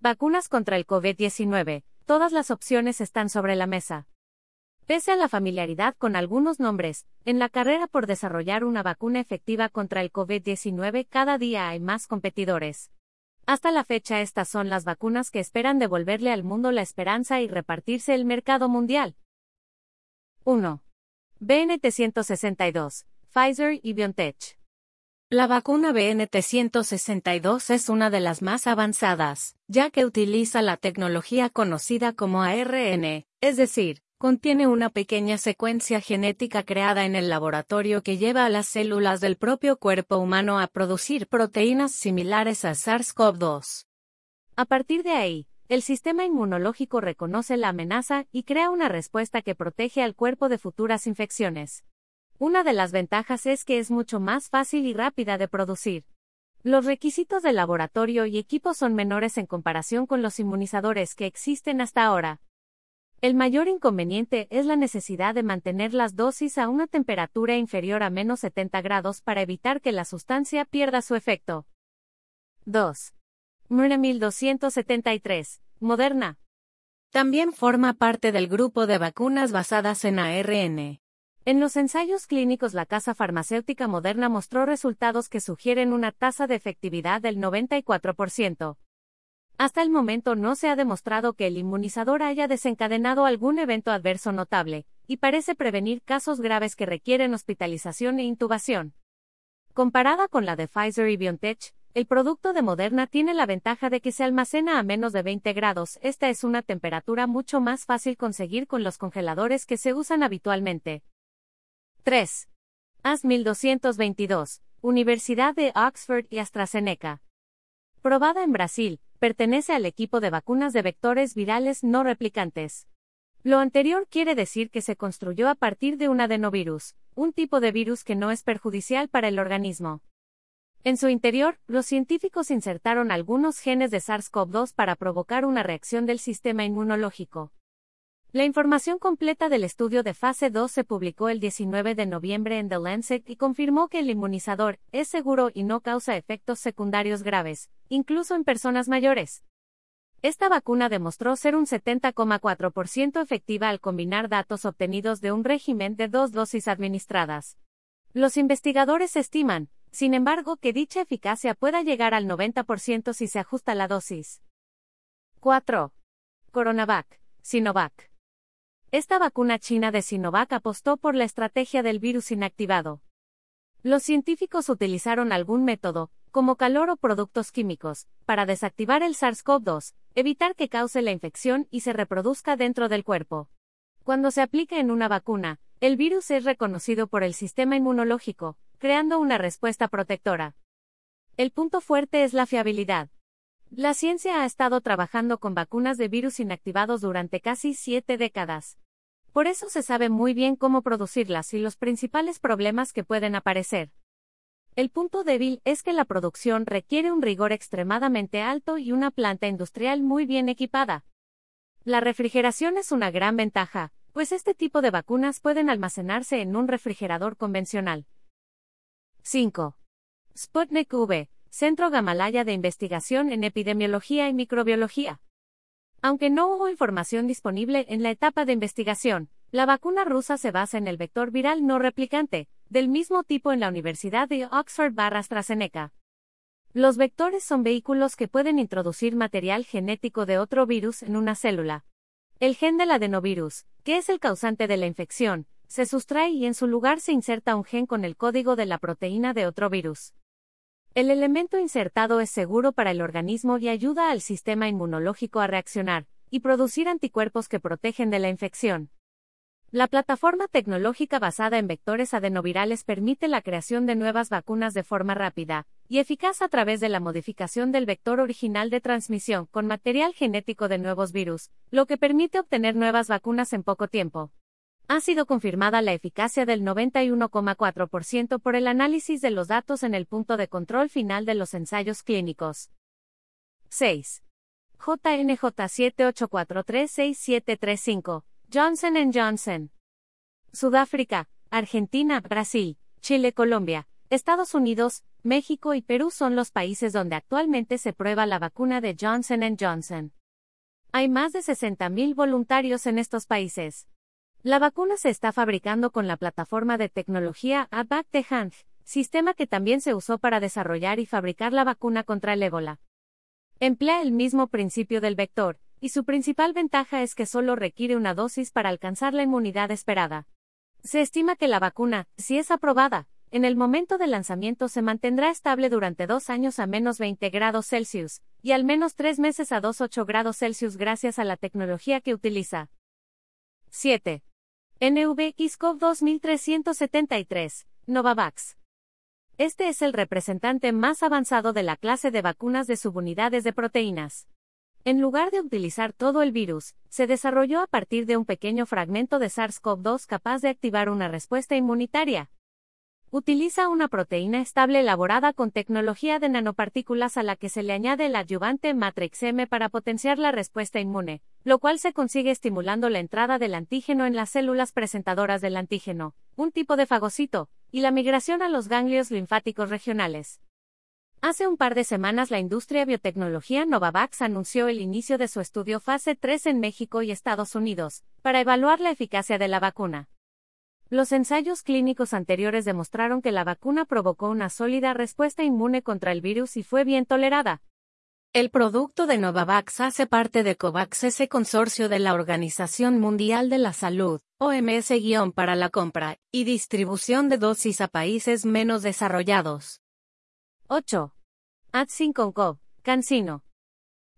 Vacunas contra el COVID-19. Todas las opciones están sobre la mesa. Pese a la familiaridad con algunos nombres, en la carrera por desarrollar una vacuna efectiva contra el COVID-19 cada día hay más competidores. Hasta la fecha estas son las vacunas que esperan devolverle al mundo la esperanza y repartirse el mercado mundial. 1. BNT162, Pfizer y BioNTech. La vacuna BNT162 es una de las más avanzadas, ya que utiliza la tecnología conocida como ARN, es decir, contiene una pequeña secuencia genética creada en el laboratorio que lleva a las células del propio cuerpo humano a producir proteínas similares a SARS-CoV-2. A partir de ahí, el sistema inmunológico reconoce la amenaza y crea una respuesta que protege al cuerpo de futuras infecciones. Una de las ventajas es que es mucho más fácil y rápida de producir. Los requisitos de laboratorio y equipo son menores en comparación con los inmunizadores que existen hasta ahora. El mayor inconveniente es la necesidad de mantener las dosis a una temperatura inferior a menos 70 grados para evitar que la sustancia pierda su efecto. 2. Moderna 1273, Moderna. También forma parte del grupo de vacunas basadas en ARN. En los ensayos clínicos la casa farmacéutica Moderna mostró resultados que sugieren una tasa de efectividad del 94%. Hasta el momento no se ha demostrado que el inmunizador haya desencadenado algún evento adverso notable, y parece prevenir casos graves que requieren hospitalización e intubación. Comparada con la de Pfizer y BioNTech, el producto de Moderna tiene la ventaja de que se almacena a menos de 20 grados. Esta es una temperatura mucho más fácil conseguir con los congeladores que se usan habitualmente. 3. AS 1222, Universidad de Oxford y AstraZeneca. Probada en Brasil, pertenece al equipo de vacunas de vectores virales no replicantes. Lo anterior quiere decir que se construyó a partir de un adenovirus, un tipo de virus que no es perjudicial para el organismo. En su interior, los científicos insertaron algunos genes de SARS-CoV-2 para provocar una reacción del sistema inmunológico. La información completa del estudio de fase 2 se publicó el 19 de noviembre en The Lancet y confirmó que el inmunizador es seguro y no causa efectos secundarios graves, incluso en personas mayores. Esta vacuna demostró ser un 70,4% efectiva al combinar datos obtenidos de un régimen de dos dosis administradas. Los investigadores estiman, sin embargo, que dicha eficacia pueda llegar al 90% si se ajusta la dosis. 4. Coronavac, Sinovac. Esta vacuna china de Sinovac apostó por la estrategia del virus inactivado. Los científicos utilizaron algún método, como calor o productos químicos, para desactivar el SARS-CoV-2, evitar que cause la infección y se reproduzca dentro del cuerpo. Cuando se aplica en una vacuna, el virus es reconocido por el sistema inmunológico, creando una respuesta protectora. El punto fuerte es la fiabilidad. La ciencia ha estado trabajando con vacunas de virus inactivados durante casi siete décadas. Por eso se sabe muy bien cómo producirlas y los principales problemas que pueden aparecer. El punto débil es que la producción requiere un rigor extremadamente alto y una planta industrial muy bien equipada. La refrigeración es una gran ventaja, pues este tipo de vacunas pueden almacenarse en un refrigerador convencional. 5. Sputnik V, Centro Gamalaya de Investigación en Epidemiología y Microbiología. Aunque no hubo información disponible en la etapa de investigación, la vacuna rusa se basa en el vector viral no replicante, del mismo tipo en la Universidad de Oxford barra AstraZeneca. Los vectores son vehículos que pueden introducir material genético de otro virus en una célula. El gen del adenovirus, que es el causante de la infección, se sustrae y en su lugar se inserta un gen con el código de la proteína de otro virus. El elemento insertado es seguro para el organismo y ayuda al sistema inmunológico a reaccionar y producir anticuerpos que protegen de la infección. La plataforma tecnológica basada en vectores adenovirales permite la creación de nuevas vacunas de forma rápida y eficaz a través de la modificación del vector original de transmisión con material genético de nuevos virus, lo que permite obtener nuevas vacunas en poco tiempo ha sido confirmada la eficacia del 91,4% por el análisis de los datos en el punto de control final de los ensayos clínicos. 6. JNJ78436735, Johnson Johnson. Sudáfrica, Argentina, Brasil, Chile, Colombia, Estados Unidos, México y Perú son los países donde actualmente se prueba la vacuna de Johnson Johnson. Hay más de 60.000 voluntarios en estos países. La vacuna se está fabricando con la plataforma de tecnología ABAC de Hang, sistema que también se usó para desarrollar y fabricar la vacuna contra el ébola. Emplea el mismo principio del vector, y su principal ventaja es que solo requiere una dosis para alcanzar la inmunidad esperada. Se estima que la vacuna, si es aprobada, en el momento del lanzamiento se mantendrá estable durante dos años a menos 20 grados Celsius, y al menos tres meses a 2,8 grados Celsius gracias a la tecnología que utiliza. 7. NVXCOV 2373, Novavax. Este es el representante más avanzado de la clase de vacunas de subunidades de proteínas. En lugar de utilizar todo el virus, se desarrolló a partir de un pequeño fragmento de SARS-CoV-2 capaz de activar una respuesta inmunitaria. Utiliza una proteína estable elaborada con tecnología de nanopartículas a la que se le añade el adyuvante Matrix M para potenciar la respuesta inmune, lo cual se consigue estimulando la entrada del antígeno en las células presentadoras del antígeno, un tipo de fagocito, y la migración a los ganglios linfáticos regionales. Hace un par de semanas la industria biotecnología Novavax anunció el inicio de su estudio fase 3 en México y Estados Unidos, para evaluar la eficacia de la vacuna. Los ensayos clínicos anteriores demostraron que la vacuna provocó una sólida respuesta inmune contra el virus y fue bien tolerada. El producto de Novavax hace parte de COVAX, ese consorcio de la Organización Mundial de la Salud, OMS- para la compra y distribución de dosis a países menos desarrollados. 8. Ad5 Cancino.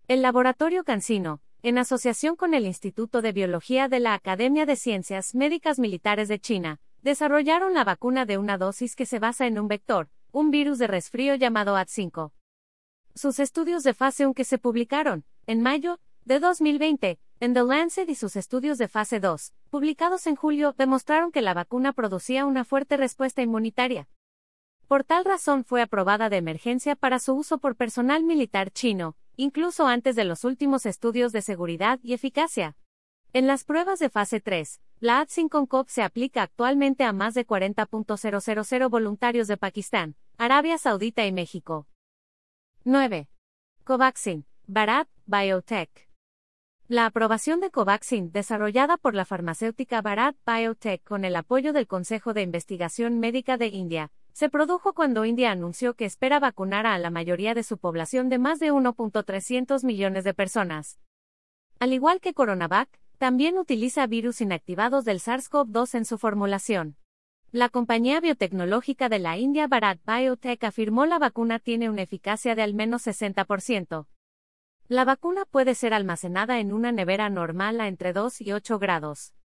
El laboratorio Cancino, en asociación con el Instituto de Biología de la Academia de Ciencias Médicas Militares de China, desarrollaron la vacuna de una dosis que se basa en un vector, un virus de resfrío llamado AD5. Sus estudios de fase 1 que se publicaron, en mayo de 2020, en The Lancet y sus estudios de fase 2, publicados en julio, demostraron que la vacuna producía una fuerte respuesta inmunitaria. Por tal razón fue aprobada de emergencia para su uso por personal militar chino, incluso antes de los últimos estudios de seguridad y eficacia. En las pruebas de fase 3, la AD5 se aplica actualmente a más de 40.000 voluntarios de Pakistán, Arabia Saudita y México. 9. Covaxin, Bharat Biotech. La aprobación de Covaxin, desarrollada por la farmacéutica Bharat Biotech con el apoyo del Consejo de Investigación Médica de India, se produjo cuando India anunció que espera vacunar a la mayoría de su población de más de 1.300 millones de personas. Al igual que Coronavac, también utiliza virus inactivados del SARS-CoV-2 en su formulación. La compañía biotecnológica de la India Bharat Biotech afirmó la vacuna tiene una eficacia de al menos 60%. La vacuna puede ser almacenada en una nevera normal a entre 2 y 8 grados.